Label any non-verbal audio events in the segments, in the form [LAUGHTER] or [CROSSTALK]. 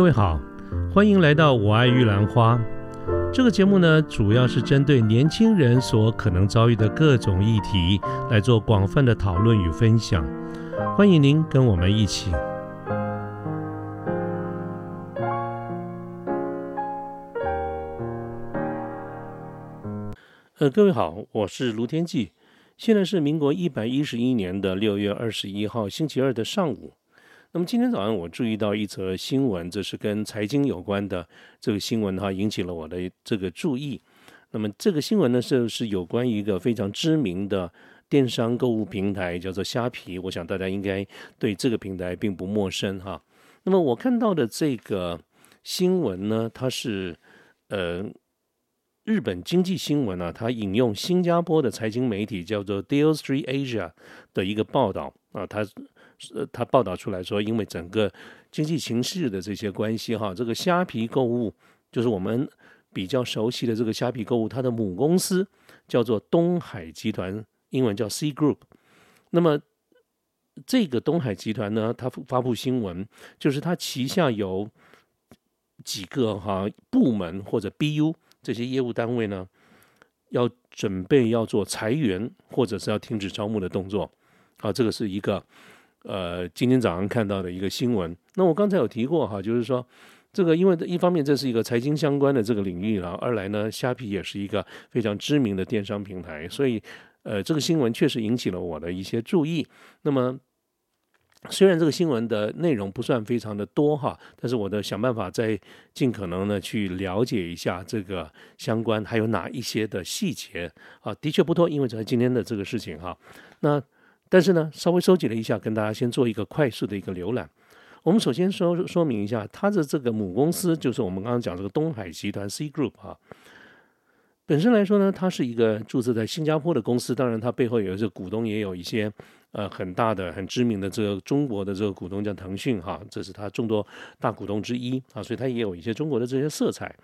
各位好，欢迎来到我爱玉兰花。这个节目呢，主要是针对年轻人所可能遭遇的各种议题来做广泛的讨论与分享。欢迎您跟我们一起。呃，各位好，我是卢天记。现在是民国一百一十一年的六月二十一号星期二的上午。那么今天早上我注意到一则新闻，这是跟财经有关的这个新闻哈，引起了我的这个注意。那么这个新闻呢，是是有关于一个非常知名的电商购物平台，叫做虾皮。我想大家应该对这个平台并不陌生哈。那么我看到的这个新闻呢，它是呃日本经济新闻啊，它引用新加坡的财经媒体叫做 Deal Street Asia 的一个报道啊，它。呃，他报道出来说，因为整个经济形势的这些关系哈，这个虾皮购物就是我们比较熟悉的这个虾皮购物，它的母公司叫做东海集团，英文叫 C Group。那么这个东海集团呢，它发布新闻，就是它旗下有几个哈部门或者 BU 这些业务单位呢，要准备要做裁员或者是要停止招募的动作。好，这个是一个。呃，今天早上看到的一个新闻，那我刚才有提过哈，就是说这个，因为一方面这是一个财经相关的这个领域然后二来呢，虾皮也是一个非常知名的电商平台，所以呃，这个新闻确实引起了我的一些注意。那么虽然这个新闻的内容不算非常的多哈，但是我的想办法在尽可能的去了解一下这个相关还有哪一些的细节啊，的确不多，因为在今天的这个事情哈，那。但是呢，稍微收集了一下，跟大家先做一个快速的一个浏览。我们首先说说明一下，它的这个母公司就是我们刚刚讲这个东海集团 C Group 啊。本身来说呢，它是一个注册在新加坡的公司，当然它背后有一些股东，也有一些呃很大的、很知名的这个中国的这个股东叫腾讯哈，这是它众多大股东之一啊，所以它也有一些中国的这些色彩。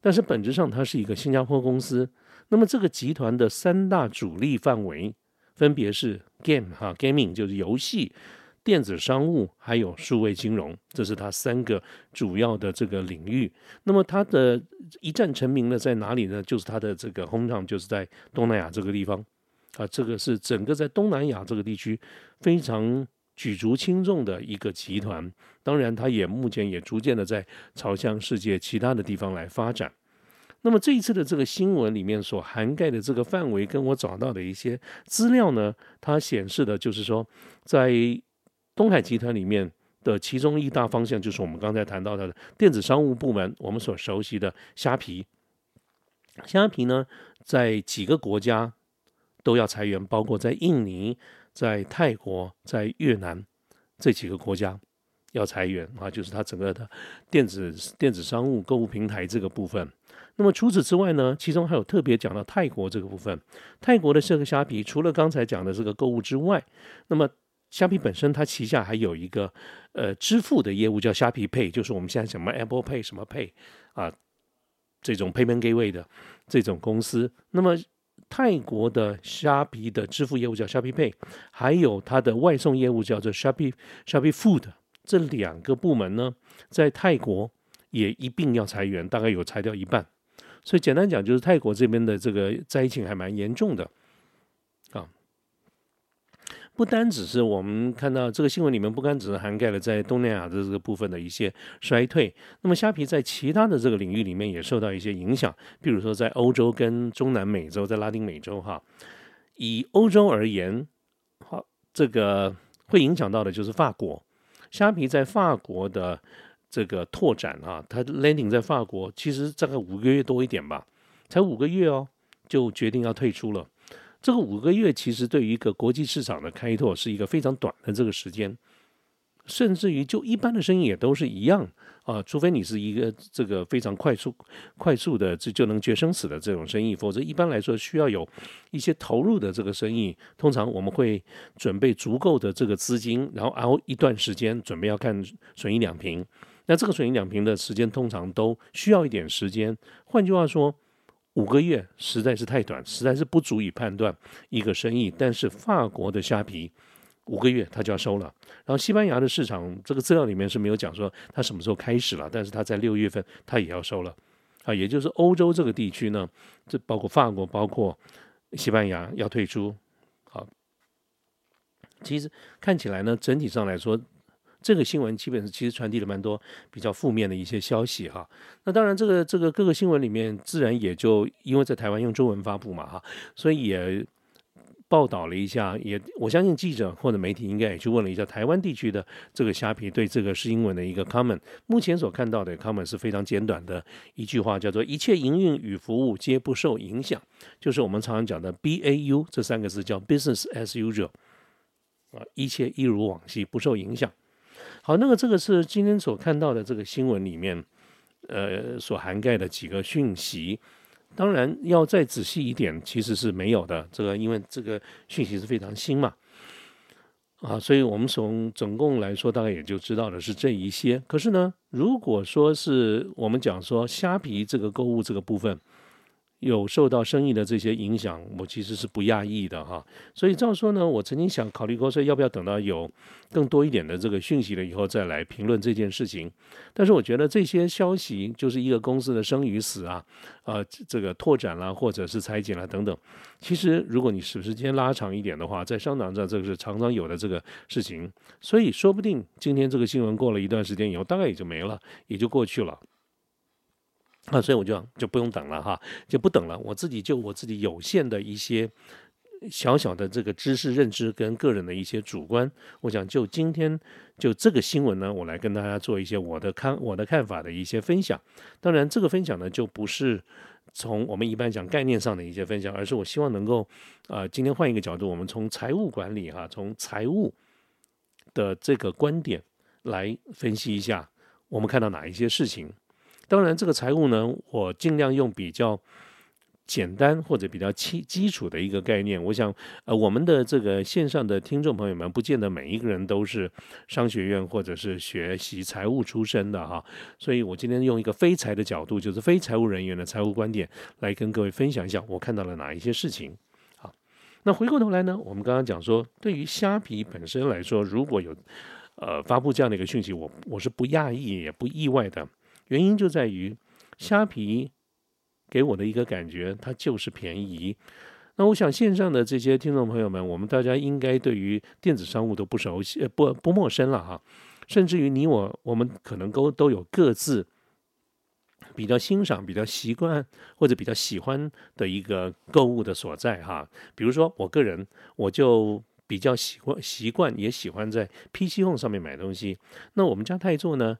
但是本质上它是一个新加坡公司。那么这个集团的三大主力范围。分别是 game 哈，gaming 就是游戏、电子商务还有数位金融，这是它三个主要的这个领域。那么它的一战成名呢在哪里呢？就是它的这个 home town 就是在东南亚这个地方啊，这个是整个在东南亚这个地区非常举足轻重的一个集团。当然，它也目前也逐渐的在朝向世界其他的地方来发展。那么这一次的这个新闻里面所涵盖的这个范围，跟我找到的一些资料呢，它显示的就是说，在东海集团里面的其中一大方向，就是我们刚才谈到的电子商务部门，我们所熟悉的虾皮。虾皮呢，在几个国家都要裁员，包括在印尼、在泰国、在越南这几个国家要裁员啊，就是它整个的电子电子商务购物平台这个部分。那么除此之外呢，其中还有特别讲到泰国这个部分。泰国的这个虾皮，除了刚才讲的这个购物之外，那么虾皮本身它旗下还有一个呃支付的业务叫虾皮 Pay，就是我们现在什么 Apple Pay 什么 Pay 啊这种 Payment Gateway 的这种公司。那么泰国的虾皮的支付业务叫虾皮 Pay，还有它的外送业务叫做虾皮虾皮 Food，这两个部门呢，在泰国也一并要裁员，大概有裁掉一半。所以简单讲，就是泰国这边的这个灾情还蛮严重的啊。不单只是我们看到这个新闻里面，不单只是涵盖了在东南亚的这个部分的一些衰退，那么虾皮在其他的这个领域里面也受到一些影响。比如说在欧洲跟中南美洲，在拉丁美洲哈，以欧洲而言，好，这个会影响到的就是法国，虾皮在法国的。这个拓展啊，它 landing 在法国，其实大概五个月多一点吧，才五个月哦，就决定要退出了。这个五个月其实对于一个国际市场的开拓是一个非常短的这个时间，甚至于就一般的生意也都是一样啊，除非你是一个这个非常快速、快速的这就能决生死的这种生意，否则一般来说需要有一些投入的这个生意，通常我们会准备足够的这个资金，然后熬一段时间，准备要看损益两平。那这个水银两瓶的时间通常都需要一点时间，换句话说，五个月实在是太短，实在是不足以判断一个生意。但是法国的虾皮五个月它就要收了。然后西班牙的市场这个资料里面是没有讲说它什么时候开始了，但是它在六月份它也要收了啊，也就是欧洲这个地区呢，这包括法国、包括西班牙要退出。好，其实看起来呢，整体上来说。这个新闻基本上其实传递了蛮多比较负面的一些消息哈。那当然，这个这个各个新闻里面，自然也就因为在台湾用中文发布嘛哈，所以也报道了一下。也我相信记者或者媒体应该也去问了一下台湾地区的这个虾皮对这个新闻的一个 comment。目前所看到的 comment 是非常简短的一句话，叫做“一切营运与服务皆不受影响”，就是我们常常讲的 B A U 这三个字叫 business as usual 啊，一切一如往昔，不受影响。好，那个这个是今天所看到的这个新闻里面，呃，所涵盖的几个讯息。当然要再仔细一点，其实是没有的。这个因为这个讯息是非常新嘛，啊，所以我们从总共来说，大概也就知道的是这一些。可是呢，如果说是我们讲说虾皮这个购物这个部分。有受到生意的这些影响，我其实是不讶异的哈。所以照说呢，我曾经想考虑过说，要不要等到有更多一点的这个讯息了以后再来评论这件事情。但是我觉得这些消息就是一个公司的生与死啊，呃，这个拓展啦，或者是裁减啦等等。其实如果你时间拉长一点的话，在商场上这个是常常有的这个事情。所以说不定今天这个新闻过了一段时间以后，大概也就没了，也就过去了。啊，所以我就就不用等了哈，就不等了。我自己就我自己有限的一些小小的这个知识认知跟个人的一些主观，我想就今天就这个新闻呢，我来跟大家做一些我的看我的看法的一些分享。当然，这个分享呢，就不是从我们一般讲概念上的一些分享，而是我希望能够啊，今天换一个角度，我们从财务管理哈，从财务的这个观点来分析一下，我们看到哪一些事情。当然，这个财务呢，我尽量用比较简单或者比较基基础的一个概念。我想，呃，我们的这个线上的听众朋友们，不见得每一个人都是商学院或者是学习财务出身的哈。所以我今天用一个非财的角度，就是非财务人员的财务观点，来跟各位分享一下我看到了哪一些事情。好，那回过头来呢，我们刚刚讲说，对于虾皮本身来说，如果有呃发布这样的一个讯息，我我是不讶异也不意外的。原因就在于虾皮给我的一个感觉，它就是便宜。那我想线上的这些听众朋友们，我们大家应该对于电子商务都不熟悉，呃，不不陌生了哈。甚至于你我，我们可能都都有各自比较欣赏、比较习惯或者比较喜欢的一个购物的所在哈。比如说我个人，我就比较喜欢习惯，也喜欢在 PC Home 上面买东西。那我们家泰座呢？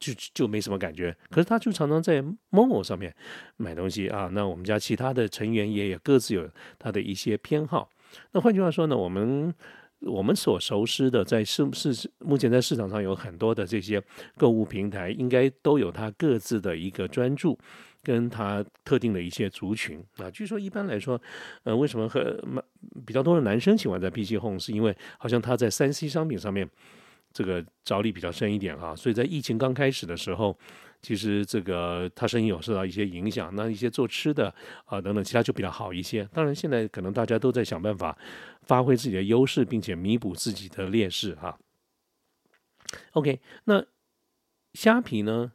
就就没什么感觉，可是他就常常在某某上面买东西啊。那我们家其他的成员也有各自有他的一些偏好。那换句话说呢，我们我们所熟知的，在市市目前在市场上有很多的这些购物平台，应该都有它各自的一个专注，跟它特定的一些族群啊。据说一般来说，呃，为什么和比较多的男生喜欢在 PC Home，是因为好像他在三 C 商品上面。这个着力比较深一点哈，所以在疫情刚开始的时候，其实这个他生意有受到一些影响，那一些做吃的啊等等，其他就比较好一些。当然，现在可能大家都在想办法发挥自己的优势，并且弥补自己的劣势哈。OK，那虾皮呢？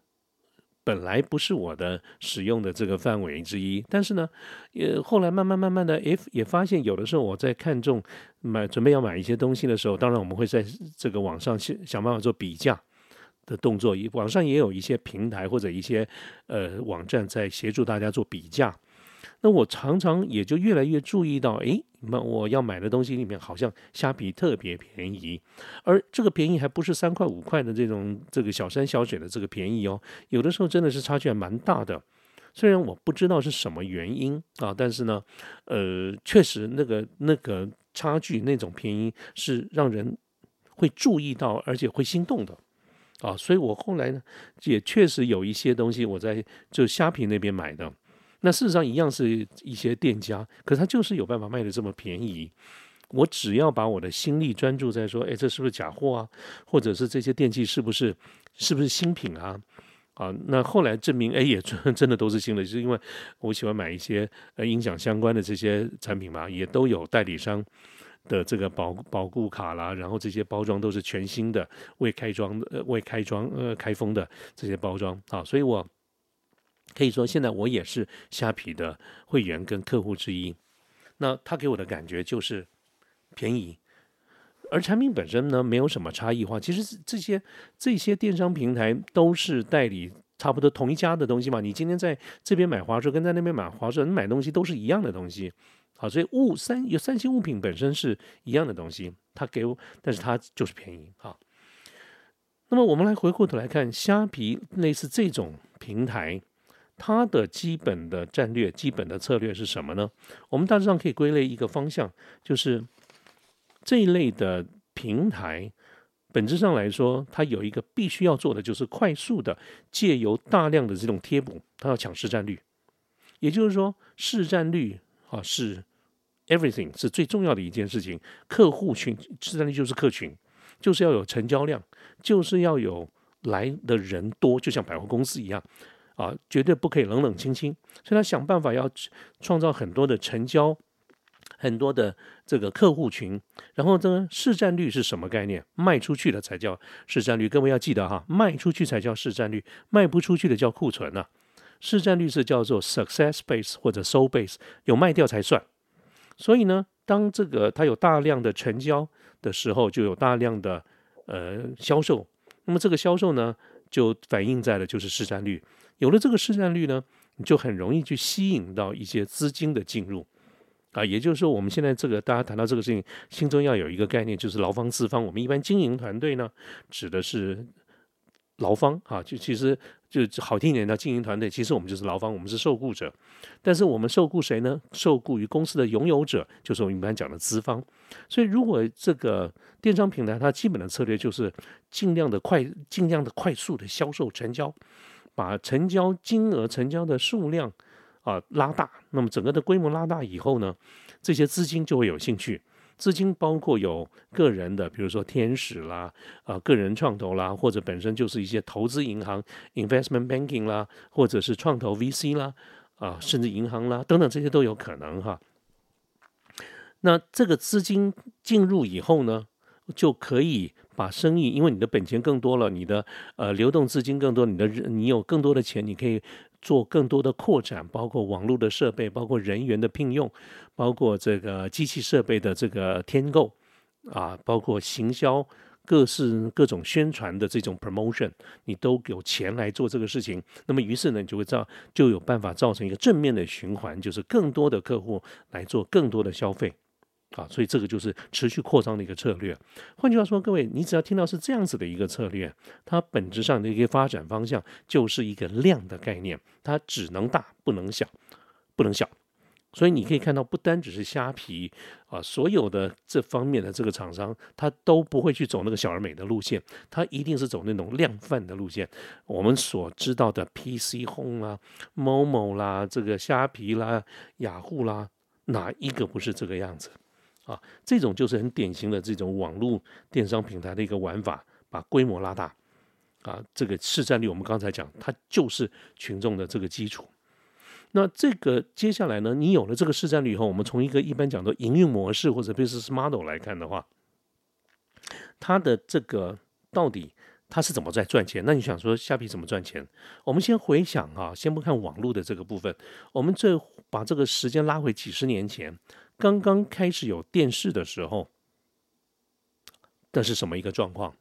本来不是我的使用的这个范围之一，但是呢，也后来慢慢慢慢的，也也发现有的时候我在看中买准备要买一些东西的时候，当然我们会在这个网上去想办法做比价的动作，网上也有一些平台或者一些呃网站在协助大家做比价。那我常常也就越来越注意到，诶，那我要买的东西里面好像虾皮特别便宜，而这个便宜还不是三块五块的这种这个小山小水的这个便宜哦，有的时候真的是差距还蛮大的。虽然我不知道是什么原因啊，但是呢，呃，确实那个那个差距那种便宜是让人会注意到，而且会心动的啊。所以我后来呢，也确实有一些东西我在就虾皮那边买的。那事实上一样是一些店家，可是他就是有办法卖的这么便宜。我只要把我的心力专注在说，哎，这是不是假货啊？或者是这些电器是不是是不是新品啊？啊，那后来证明，哎，也真真的都是新的，就是因为我喜欢买一些呃音响相关的这些产品嘛，也都有代理商的这个保保固卡啦，然后这些包装都是全新的，未开装的、未开装、呃开封的这些包装啊，所以我可以说现在我也是虾皮的会员跟客户之一。那他给我的感觉就是便宜，而产品本身呢没有什么差异化。其实这些这些电商平台都是代理差不多同一家的东西嘛。你今天在这边买华硕，跟在那边买华硕，你买东西都是一样的东西。好，所以物三有三星物品本身是一样的东西，它给我，但是它就是便宜啊。那么我们来回过头来看虾皮类似这种平台，它的基本的战略、基本的策略是什么呢？我们大致上可以归类一个方向，就是这一类的平台，本质上来说，它有一个必须要做的，就是快速的借由大量的这种贴补，它要抢市占率，也就是说市占率。啊，是 everything 是最重要的一件事情。客户群市占率就是客群，就是要有成交量，就是要有来的人多，就像百货公司一样啊，绝对不可以冷冷清清。所以他想办法要创造很多的成交，很多的这个客户群。然后这个市占率是什么概念？卖出去的才叫市占率。各位要记得哈，卖出去才叫市占率，卖不出去的叫库存呢。市占率是叫做 success base 或者 soul base，有卖掉才算。所以呢，当这个它有大量的成交的时候，就有大量的呃销售。那么这个销售呢，就反映在了就是市占率。有了这个市占率呢，你就很容易去吸引到一些资金的进入啊。也就是说，我们现在这个大家谈到这个事情，心中要有一个概念，就是劳方资方。我们一般经营团队呢，指的是。劳方啊，就其实就好听一点叫经营团队，其实我们就是劳方，我们是受雇者。但是我们受雇谁呢？受雇于公司的拥有者，就是我们一般讲的资方。所以如果这个电商平台它基本的策略就是尽量的快、尽量的快速的销售成交，把成交金额、成交的数量啊拉大，那么整个的规模拉大以后呢，这些资金就会有兴趣。资金包括有个人的，比如说天使啦，啊，个人创投啦，或者本身就是一些投资银行 （investment banking） 啦，或者是创投 VC 啦，啊，甚至银行啦等等，这些都有可能哈。那这个资金进入以后呢，就可以把生意，因为你的本钱更多了，你的呃流动资金更多，你的你有更多的钱，你可以。做更多的扩展，包括网络的设备，包括人员的聘用，包括这个机器设备的这个添购啊，包括行销各式各种宣传的这种 promotion，你都有钱来做这个事情。那么于是呢，你就会造就有办法造成一个正面的循环，就是更多的客户来做更多的消费。啊，所以这个就是持续扩张的一个策略。换句话说，各位，你只要听到是这样子的一个策略，它本质上的一个发展方向就是一个量的概念，它只能大不能小，不能小。所以你可以看到，不单只是虾皮啊，所有的这方面的这个厂商，他都不会去走那个小而美的路线，他一定是走那种量贩的路线。我们所知道的 PC Home 啦、某某啦、这个虾皮啦、雅虎啦，哪一个不是这个样子？啊，这种就是很典型的这种网络电商平台的一个玩法，把规模拉大，啊，这个市占率我们刚才讲，它就是群众的这个基础。那这个接下来呢，你有了这个市占率以后，我们从一个一般讲的营运模式或者 business model 来看的话，它的这个到底它是怎么在赚钱？那你想说虾皮怎么赚钱？我们先回想啊，先不看网络的这个部分，我们这把这个时间拉回几十年前。刚刚开始有电视的时候，那是什么一个状况？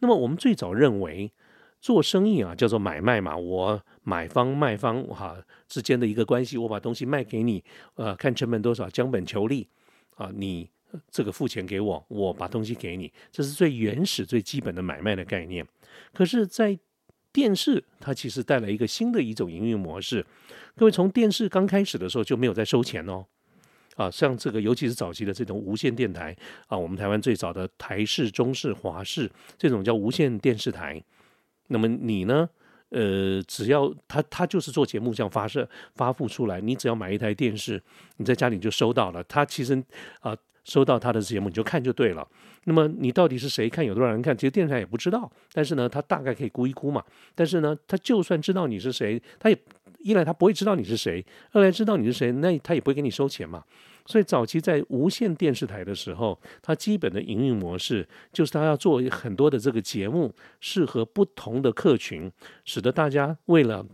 那么我们最早认为做生意啊，叫做买卖嘛，我买方卖方哈之间的一个关系，我把东西卖给你，呃，看成本多少，将本求利啊，你这个付钱给我，我把东西给你，这是最原始、最基本的买卖的概念。可是，在电视它其实带来一个新的一种营运模式。各位从电视刚开始的时候就没有在收钱哦。啊，像这个，尤其是早期的这种无线电台啊，我们台湾最早的台式、中式、华式这种叫无线电视台。那么你呢？呃，只要他他就是做节目这样发射发布出来，你只要买一台电视，你在家里就收到了。他其实啊，收到他的节目你就看就对了。那么你到底是谁看，有多少人看，其实电视台也不知道。但是呢，他大概可以估一估嘛。但是呢，他就算知道你是谁，他也。一来他不会知道你是谁，二来知道你是谁，那他也不会给你收钱嘛。所以早期在无线电视台的时候，它基本的营运模式就是它要做很多的这个节目，适合不同的客群，使得大家为了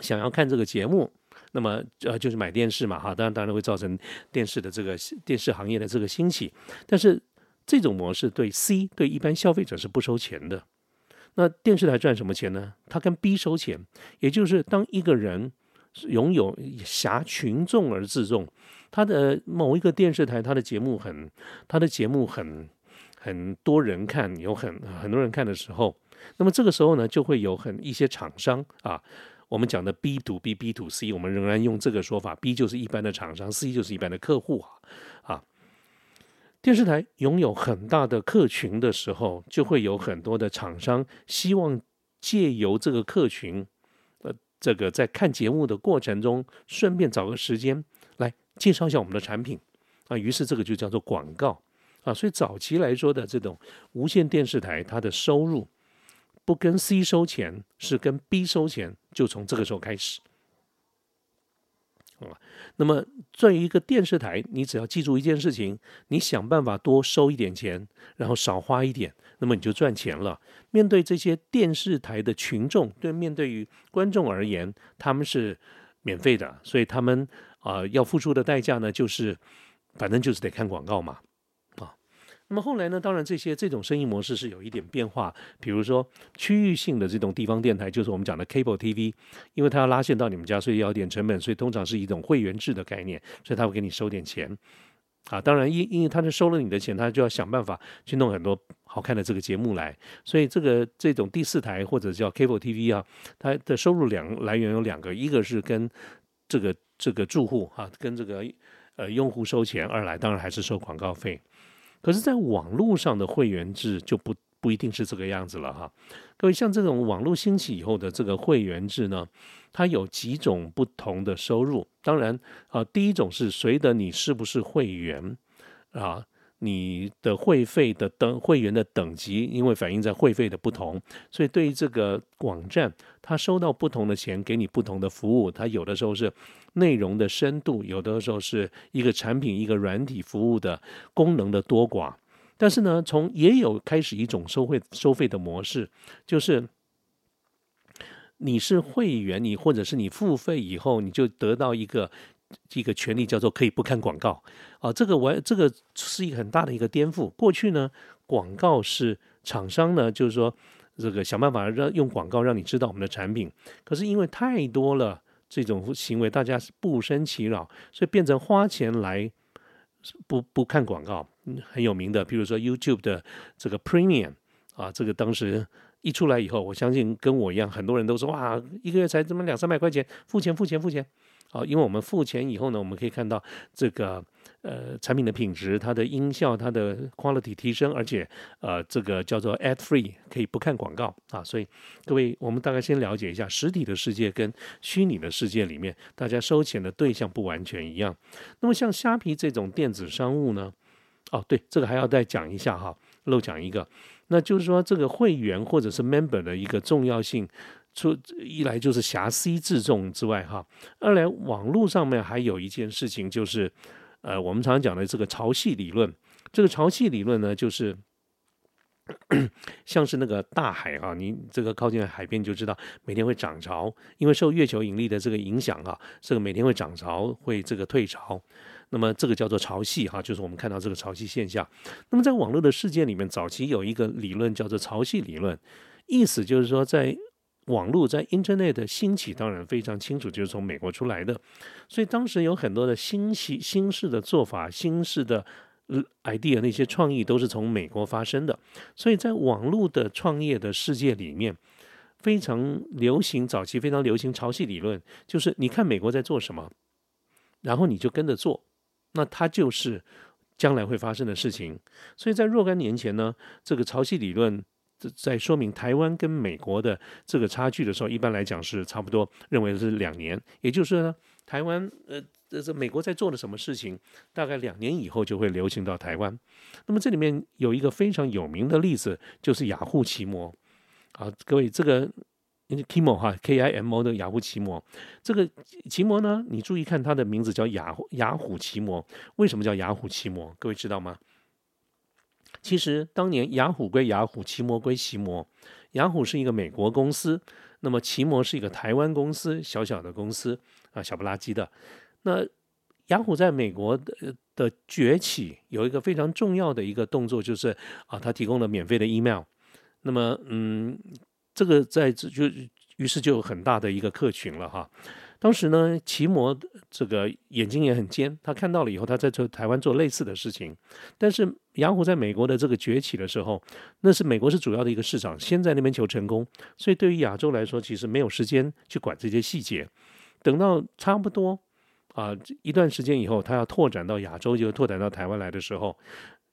想要看这个节目，那么呃就是买电视嘛哈，当然当然会造成电视的这个电视行业的这个兴起，但是这种模式对 C 对一般消费者是不收钱的。那电视台赚什么钱呢？它跟 B 收钱，也就是当一个人拥有挟群众而自重。他的某一个电视台，他的节目很，他的节目很很多人看，有很很多人看的时候，那么这个时候呢，就会有很一些厂商啊，我们讲的 B to B、B to C，我们仍然用这个说法，B 就是一般的厂商，C 就是一般的客户啊啊。电视台拥有很大的客群的时候，就会有很多的厂商希望借由这个客群，呃，这个在看节目的过程中，顺便找个时间来。介绍一下我们的产品啊，于是这个就叫做广告啊。所以早期来说的这种无线电视台，它的收入不跟 C 收钱，是跟 B 收钱，就从这个时候开始那么作为一个电视台，你只要记住一件事情，你想办法多收一点钱，然后少花一点，那么你就赚钱了。面对这些电视台的群众，对面对于观众而言，他们是免费的，所以他们。啊，要付出的代价呢，就是反正就是得看广告嘛，那么后来呢，当然这些这种生意模式是有一点变化，比如说区域性的这种地方电台，就是我们讲的 cable TV，因为它要拉线到你们家，所以要点成本，所以通常是一种会员制的概念，所以他会给你收点钱，啊，当然因因为他是收了你的钱，他就要想办法去弄很多好看的这个节目来，所以这个这种第四台或者叫 cable TV 啊，它的收入两来源有两个，一个是跟这个。这个住户哈跟这个呃用户收钱，二来当然还是收广告费。可是，在网络上的会员制就不不一定是这个样子了哈。各位，像这种网络兴起以后的这个会员制呢，它有几种不同的收入。当然啊，第一种是随着你是不是会员啊。你的会费的等会员的等级，因为反映在会费的不同，所以对于这个网站，它收到不同的钱，给你不同的服务。它有的时候是内容的深度，有的时候是一个产品、一个软体服务的功能的多寡。但是呢，从也有开始一种收费收费的模式，就是你是会员，你或者是你付费以后，你就得到一个。一个权利叫做可以不看广告啊，这个我这个是一个很大的一个颠覆。过去呢，广告是厂商呢，就是说这个想办法让用广告让你知道我们的产品。可是因为太多了这种行为，大家不生其扰，所以变成花钱来不不看广告。很有名的，比如说 YouTube 的这个 Premium 啊，这个当时一出来以后，我相信跟我一样，很多人都说哇，一个月才这么两三百块钱，付钱付钱付钱。啊，因为我们付钱以后呢，我们可以看到这个呃产品的品质、它的音效、它的 quality 提升，而且呃这个叫做 ad free，可以不看广告啊。所以各位，我们大概先了解一下实体的世界跟虚拟的世界里面，大家收钱的对象不完全一样。那么像虾皮这种电子商务呢？哦，对，这个还要再讲一下哈，漏讲一个，那就是说这个会员或者是 member 的一个重要性。除一来就是狭 C 自重之外，哈，二来网络上面还有一件事情，就是，呃，我们常常讲的这个潮汐理论。这个潮汐理论呢，就是像是那个大海啊，你这个靠近海边就知道，每天会涨潮，因为受月球引力的这个影响啊，这个每天会涨潮，会这个退潮。那么这个叫做潮汐哈，就是我们看到这个潮汐现象。那么在网络的世界里面，早期有一个理论叫做潮汐理论，意思就是说在网络在 Internet 的兴起，当然非常清楚，就是从美国出来的。所以当时有很多的新奇、新式的做法、新式的 idea，那些创意都是从美国发生的。所以在网络的创业的世界里面，非常流行，早期非常流行潮汐理论，就是你看美国在做什么，然后你就跟着做，那它就是将来会发生的事情。所以在若干年前呢，这个潮汐理论。在说明台湾跟美国的这个差距的时候，一般来讲是差不多，认为是两年。也就是说呢，台湾呃，这这美国在做的什么事情，大概两年以后就会流行到台湾。那么这里面有一个非常有名的例子，就是雅虎奇摩。啊，各位，这个 Kimo 哈，K I M O 的雅虎奇摩，这个奇摩呢，你注意看它的名字叫雅雅虎奇摩，为什么叫雅虎奇摩？各位知道吗？其实当年雅虎归雅虎，奇摩归奇摩。雅虎是一个美国公司，那么奇摩是一个台湾公司，小小的公司啊，小不拉几的。那雅虎在美国的的崛起有一个非常重要的一个动作，就是啊，它提供了免费的 email。那么，嗯，这个在就于是就有很大的一个客群了哈。当时呢，奇摩这个眼睛也很尖，他看到了以后，他在做台湾做类似的事情。但是雅虎在美国的这个崛起的时候，那是美国是主要的一个市场，先在那边求成功，所以对于亚洲来说，其实没有时间去管这些细节。等到差不多啊一段时间以后，他要拓展到亚洲，就拓展到台湾来的时候，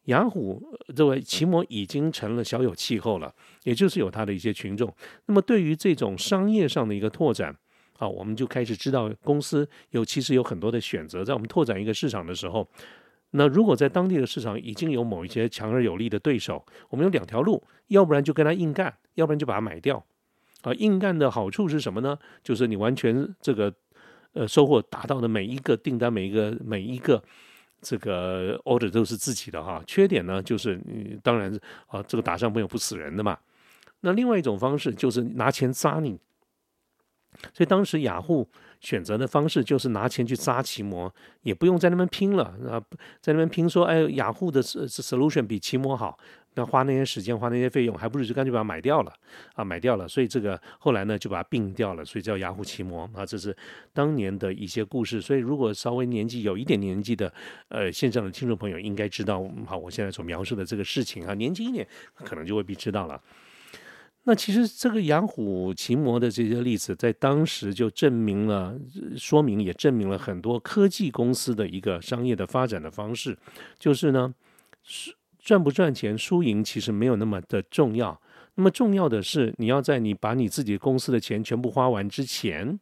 雅虎这位奇摩已经成了小有气候了，也就是有他的一些群众。那么对于这种商业上的一个拓展，啊，我们就开始知道公司有其实有很多的选择，在我们拓展一个市场的时候，那如果在当地的市场已经有某一些强而有力的对手，我们有两条路，要不然就跟他硬干，要不然就把它买掉。啊，硬干的好处是什么呢？就是你完全这个呃收获达到的每一个订单，每一个每一个这个 order 都是自己的哈。缺点呢，就是你当然啊，这个打仗没有不死人的嘛。那另外一种方式就是拿钱砸你。所以当时雅虎选择的方式就是拿钱去砸奇摩，也不用在那边拼了啊，在那边拼说，哎，雅虎的 solution 比奇摩好，那花那些时间花那些费用，还不如就干脆把它买掉了啊，买掉了。所以这个后来呢就把它并掉了，所以叫雅虎奇摩啊，这是当年的一些故事。所以如果稍微年纪有一点年纪的呃线上的听众朋友应该知道，好，我现在所描述的这个事情啊，年轻一点可能就未必知道了。那其实这个养虎奇摩的这些例子，在当时就证明了，说明也证明了很多科技公司的一个商业的发展的方式，就是呢，赚不赚钱、输赢其实没有那么的重要，那么重要的是你要在你把你自己公司的钱全部花完之前，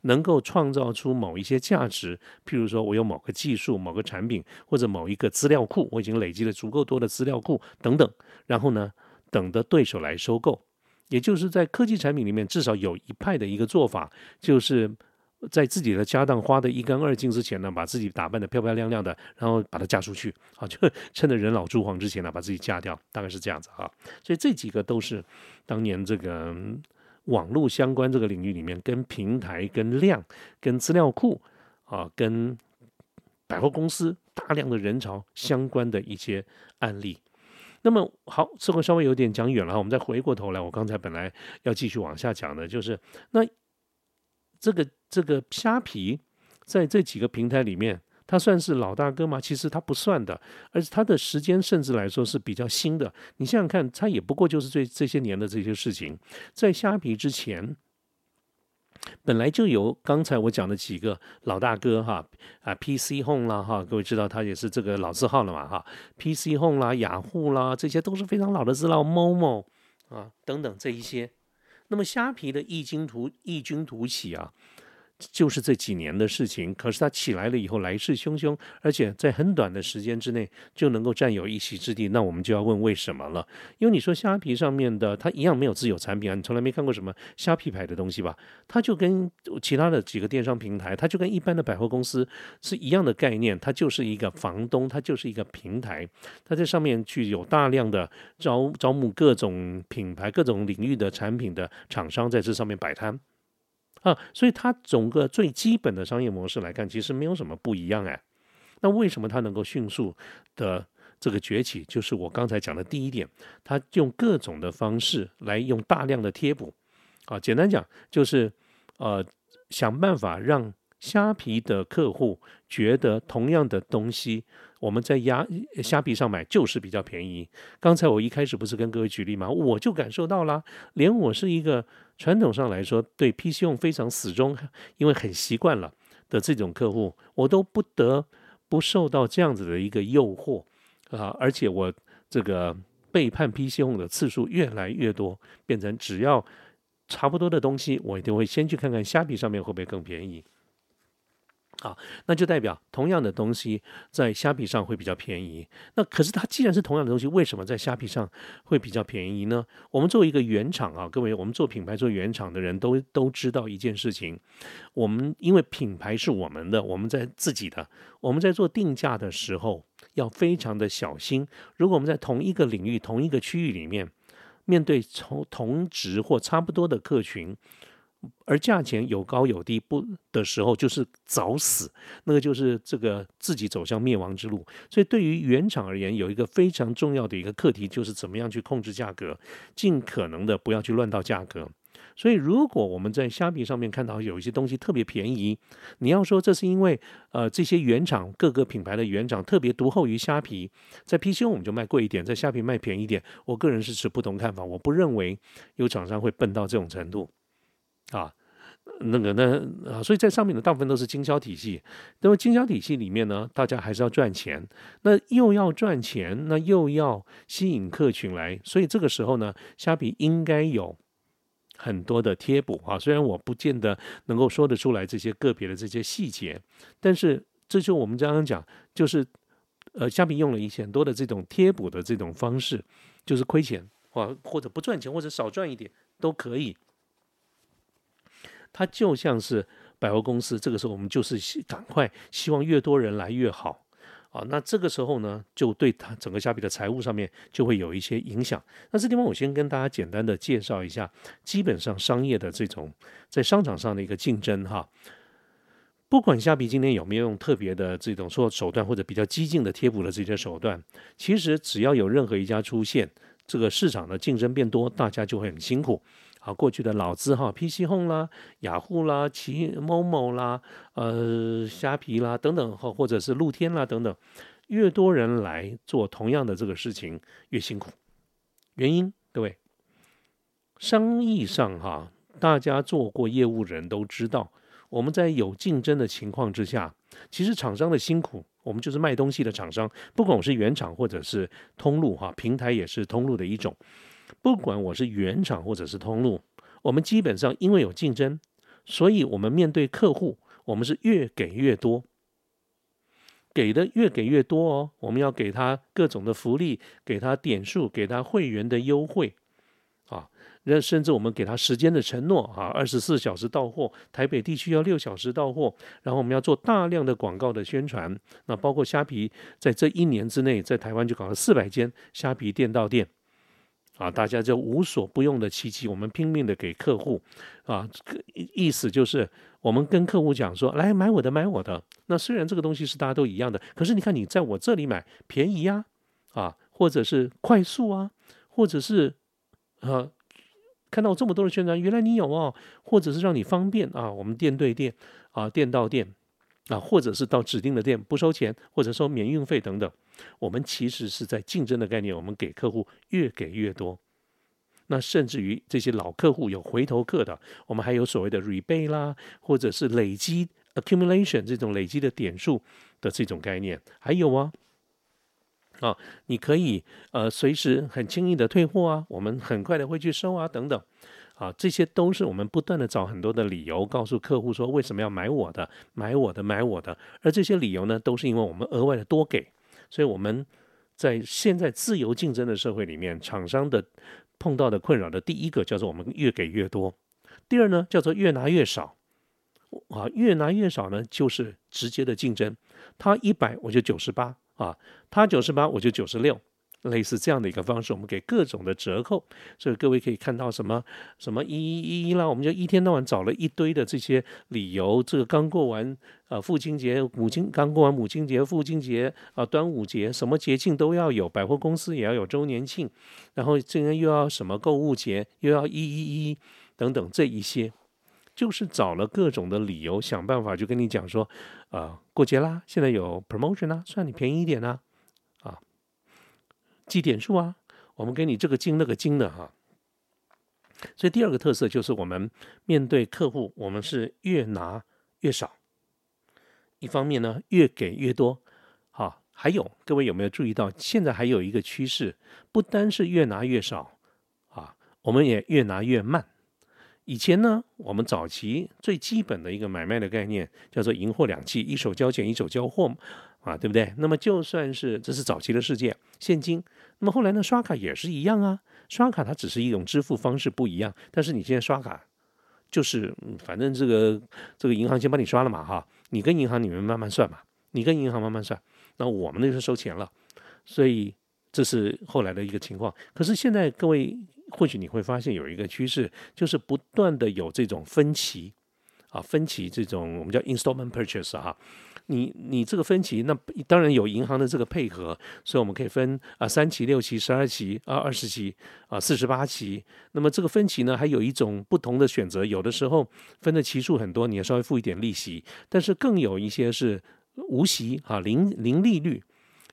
能够创造出某一些价值，譬如说我有某个技术、某个产品或者某一个资料库，我已经累积了足够多的资料库等等，然后呢，等的对手来收购。也就是在科技产品里面，至少有一派的一个做法，就是在自己的家当花的一干二净之前呢，把自己打扮的漂漂亮亮的，然后把它嫁出去，啊，就 [LAUGHS] 趁着人老珠黄之前呢，把自己嫁掉，大概是这样子啊。所以这几个都是当年这个网络相关这个领域里面，跟平台、跟量、跟资料库啊、跟百货公司大量的人潮相关的一些案例。那么好，这个稍微有点讲远了，我们再回过头来，我刚才本来要继续往下讲的，就是那这个这个虾皮在这几个平台里面，它算是老大哥吗？其实它不算的，而且它的时间甚至来说是比较新的。你想想看，它也不过就是这这些年的这些事情，在虾皮之前。本来就有刚才我讲的几个老大哥哈啊，PC Home 啦哈，各位知道他也是这个老字号了嘛哈，PC Home 啦、雅虎啦，这些都是非常老的资料，Momo 啊等等这一些，那么虾皮的异军突异军突起啊。就是这几年的事情，可是它起来了以后来势汹汹，而且在很短的时间之内就能够占有一席之地，那我们就要问为什么了？因为你说虾皮上面的它一样没有自有产品啊，你从来没看过什么虾皮牌的东西吧？它就跟其他的几个电商平台，它就跟一般的百货公司是一样的概念，它就是一个房东，它就是一个平台，它在上面具有大量的招招募各种品牌、各种领域的产品的厂商在这上面摆摊。啊，所以它整个最基本的商业模式来看，其实没有什么不一样哎。那为什么它能够迅速的这个崛起？就是我刚才讲的第一点，它用各种的方式来用大量的贴补。啊，简单讲就是呃想办法让虾皮的客户觉得同样的东西。我们在鸭虾皮上买就是比较便宜。刚才我一开始不是跟各位举例吗？我就感受到了，连我是一个传统上来说对 PC 用非常死忠，因为很习惯了的这种客户，我都不得不受到这样子的一个诱惑啊！而且我这个背叛 PC 用的次数越来越多，变成只要差不多的东西，我一定会先去看看虾皮上面会不会更便宜。啊，那就代表同样的东西在虾皮上会比较便宜。那可是它既然是同样的东西，为什么在虾皮上会比较便宜呢？我们作为一个原厂啊，各位，我们做品牌做原厂的人都都知道一件事情，我们因为品牌是我们的，我们在自己的，我们在做定价的时候要非常的小心。如果我们在同一个领域、同一个区域里面，面对同同值或差不多的客群。而价钱有高有低不的时候，就是早死，那个就是这个自己走向灭亡之路。所以对于原厂而言，有一个非常重要的一个课题，就是怎么样去控制价格，尽可能的不要去乱到价格。所以如果我们在虾皮上面看到有一些东西特别便宜，你要说这是因为呃这些原厂各个品牌的原厂特别独厚于虾皮，在 PC 我们就卖贵一点，在虾皮卖便宜点，我个人是持不同看法，我不认为有厂商会笨到这种程度。啊，那个那啊，所以在上面的大部分都是经销体系。那么经销体系里面呢，大家还是要赚钱。那又要赚钱，那又要吸引客群来，所以这个时候呢，虾皮应该有很多的贴补啊。虽然我不见得能够说得出来这些个别的这些细节，但是这就我们刚刚讲，就是呃，虾皮用了一些很多的这种贴补的这种方式，就是亏钱啊，或者不赚钱，或者少赚一点都可以。它就像是百货公司，这个时候我们就是赶快希望越多人来越好啊。那这个时候呢，就对它整个虾皮的财务上面就会有一些影响。那这地方我先跟大家简单的介绍一下，基本上商业的这种在商场上的一个竞争哈。不管虾皮今天有没有用特别的这种说手段或者比较激进的贴补的这些手段，其实只要有任何一家出现，这个市场的竞争变多，大家就会很辛苦。好，过去的老字号，PC Home 啦、雅虎啦、奇某某啦、呃虾皮啦等等，或或者是露天啦等等，越多人来做同样的这个事情，越辛苦。原因，各位，生意上哈，大家做过业务人都知道，我们在有竞争的情况之下，其实厂商的辛苦，我们就是卖东西的厂商，不管我是原厂或者是通路哈，平台也是通路的一种。不管我是原厂或者是通路，我们基本上因为有竞争，所以我们面对客户，我们是越给越多，给的越给越多哦。我们要给他各种的福利，给他点数，给他会员的优惠，啊，那甚至我们给他时间的承诺啊，二十四小时到货，台北地区要六小时到货，然后我们要做大量的广告的宣传。那包括虾皮在这一年之内，在台湾就搞了四百间虾皮店到店。啊，大家就无所不用的契机，我们拼命的给客户，啊，意思就是我们跟客户讲说，来买我的，买我的。那虽然这个东西是大家都一样的，可是你看你在我这里买便宜呀，啊，或者是快速啊，或者是啊，看到这么多的宣传，原来你有哦，或者是让你方便啊，我们店对店啊，店到店啊，或者是到指定的店不收钱，或者说免运费等等。我们其实是在竞争的概念，我们给客户越给越多，那甚至于这些老客户有回头客的，我们还有所谓的 rebate 啦，或者是累积 accumulation 这种累积的点数的这种概念，还有啊，啊，你可以呃随时很轻易的退货啊，我们很快的会去收啊，等等，啊，这些都是我们不断的找很多的理由，告诉客户说为什么要买我的，买我的，买我的，而这些理由呢，都是因为我们额外的多给。所以我们在现在自由竞争的社会里面，厂商的碰到的困扰的第一个叫做我们越给越多，第二呢叫做越拿越少，啊，越拿越少呢就是直接的竞争，他一百我就九十八啊，他九十八我就九十六。类似这样的一个方式，我们给各种的折扣，所以各位可以看到什么什么一一一啦，我们就一天到晚找了一堆的这些理由。这个刚过完啊父亲节、母亲刚过完母亲节、父亲节啊端午节，什么节庆都要有，百货公司也要有周年庆，然后今天又要什么购物节，又要一一一等等这一些，就是找了各种的理由，想办法就跟你讲说啊过节啦，现在有 promotion 啦，算你便宜一点啦。记点数啊，我们给你这个金那个金的哈。所以第二个特色就是我们面对客户，我们是越拿越少。一方面呢，越给越多。好，还有各位有没有注意到，现在还有一个趋势，不单是越拿越少啊，我们也越拿越慢。以前呢，我们早期最基本的一个买卖的概念叫做银货两讫，一手交钱一手交货啊，对不对？那么就算是这是早期的世界，现金。那么后来呢，刷卡也是一样啊，刷卡它只是一种支付方式不一样，但是你现在刷卡就是反正这个这个银行先帮你刷了嘛哈，你跟银行你们慢慢算嘛，你跟银行慢慢算，那我们那是收钱了，所以这是后来的一个情况。可是现在各位。或许你会发现有一个趋势，就是不断的有这种分歧啊，分期这种我们叫 installment purchase 哈，你你这个分期，那当然有银行的这个配合，所以我们可以分啊三期、六期、十二期啊、二十期啊、四十八期。那么这个分期呢，还有一种不同的选择，有的时候分的期数很多，你要稍微付一点利息，但是更有一些是无息啊，零零利率。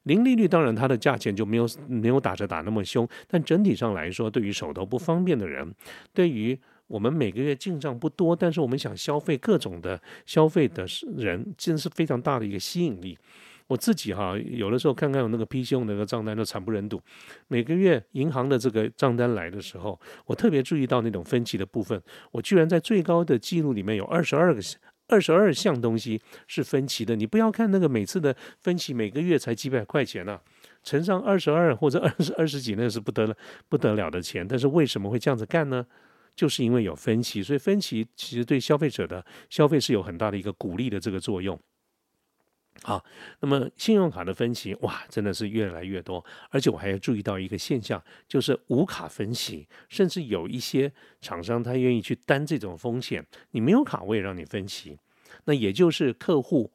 零利率当然它的价钱就没有没有打折打那么凶，但整体上来说，对于手头不方便的人，对于我们每个月进账不多，但是我们想消费各种的消费的人，真是非常大的一个吸引力。我自己哈，有的时候看看有那个 P 信用那个账单都惨不忍睹，每个月银行的这个账单来的时候，我特别注意到那种分期的部分，我居然在最高的记录里面有二十二个。二十二项东西是分期的，你不要看那个每次的分期每个月才几百块钱呢，乘上二十二或者二十二十几，那是不得了不得了的钱。但是为什么会这样子干呢？就是因为有分期，所以分期其实对消费者的消费是有很大的一个鼓励的这个作用。好，那么信用卡的分期哇，真的是越来越多，而且我还要注意到一个现象，就是无卡分期，甚至有一些厂商他愿意去担这种风险，你没有卡我也让你分期，那也就是客户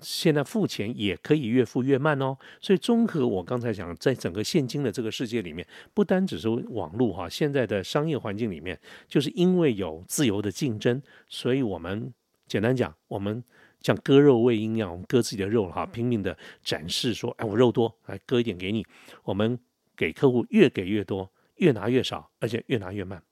现在付钱也可以越付越慢哦。所以综合我刚才讲，在整个现金的这个世界里面，不单只是网络哈，现在的商业环境里面，就是因为有自由的竞争，所以我们简单讲，我们。像割肉喂鹰一样，我们割自己的肉哈，拼命的展示说，哎，我肉多，来割一点给你。我们给客户越给越多，越拿越少，而且越拿越慢。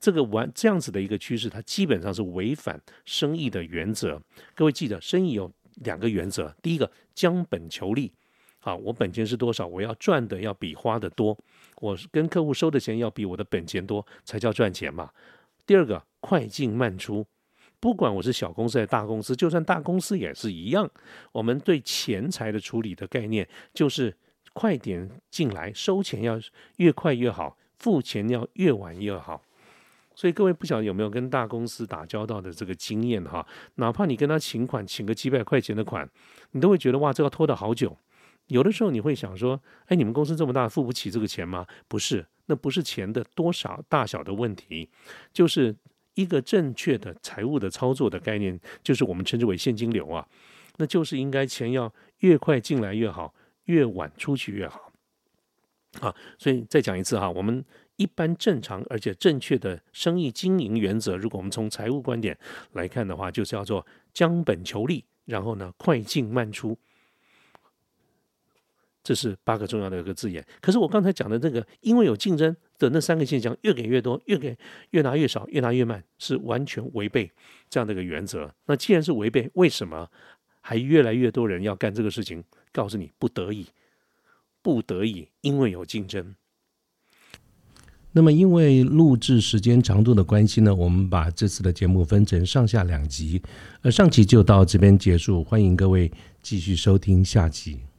这个完这样子的一个趋势，它基本上是违反生意的原则。各位记得，生意有两个原则：第一个，将本求利，啊，我本钱是多少，我要赚的要比花的多，我跟客户收的钱要比我的本钱多，才叫赚钱嘛。第二个，快进慢出。不管我是小公司还是大公司，就算大公司也是一样。我们对钱财的处理的概念就是快点进来，收钱要越快越好，付钱要越晚越好。所以各位不晓得有没有跟大公司打交道的这个经验哈？哪怕你跟他请款，请个几百块钱的款，你都会觉得哇，这要拖得好久。有的时候你会想说，哎，你们公司这么大，付不起这个钱吗？不是，那不是钱的多少大小的问题，就是。一个正确的财务的操作的概念，就是我们称之为现金流啊，那就是应该钱要越快进来越好，越晚出去越好啊。所以再讲一次哈，我们一般正常而且正确的生意经营原则，如果我们从财务观点来看的话，就是叫做将本求利，然后呢快进慢出。这是八个重要的一个字眼。可是我刚才讲的这个，因为有竞争的那三个现象，越给越多，越给越拿越少，越拿越慢，是完全违背这样的一个原则。那既然是违背，为什么还越来越多人要干这个事情？告诉你，不得已，不得已，因为有竞争。那么，因为录制时间长度的关系呢，我们把这次的节目分成上下两集，呃上集就到这边结束。欢迎各位继续收听下集。